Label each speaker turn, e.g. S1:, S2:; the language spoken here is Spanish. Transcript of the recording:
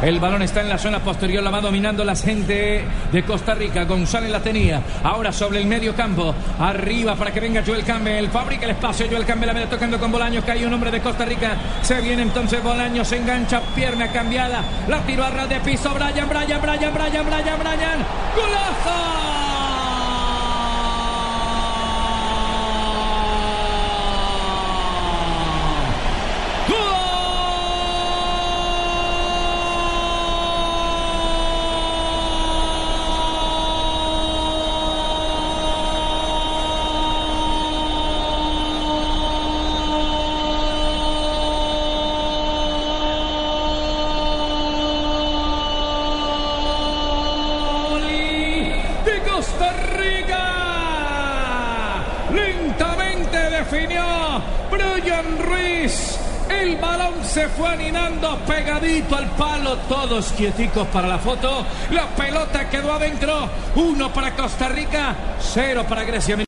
S1: El balón está en la zona posterior, la va dominando la gente de Costa Rica. González la tenía. Ahora sobre el medio campo. Arriba para que venga Joel Campbell. Fabrica el espacio. Joel Campbell la viene tocando con Bolaños. Cae un hombre de Costa Rica. Se viene entonces Bolaños. Se engancha. Pierna cambiada. La tiró a ras de piso. Brian, Brian, Brian, Brian, Brian, Brian. ¡Golazo! Costa Rica. Lentamente definió Brian Ruiz. El balón se fue aninando pegadito al palo. Todos quieticos para la foto. La pelota quedó adentro. Uno para Costa Rica, cero para Grecia.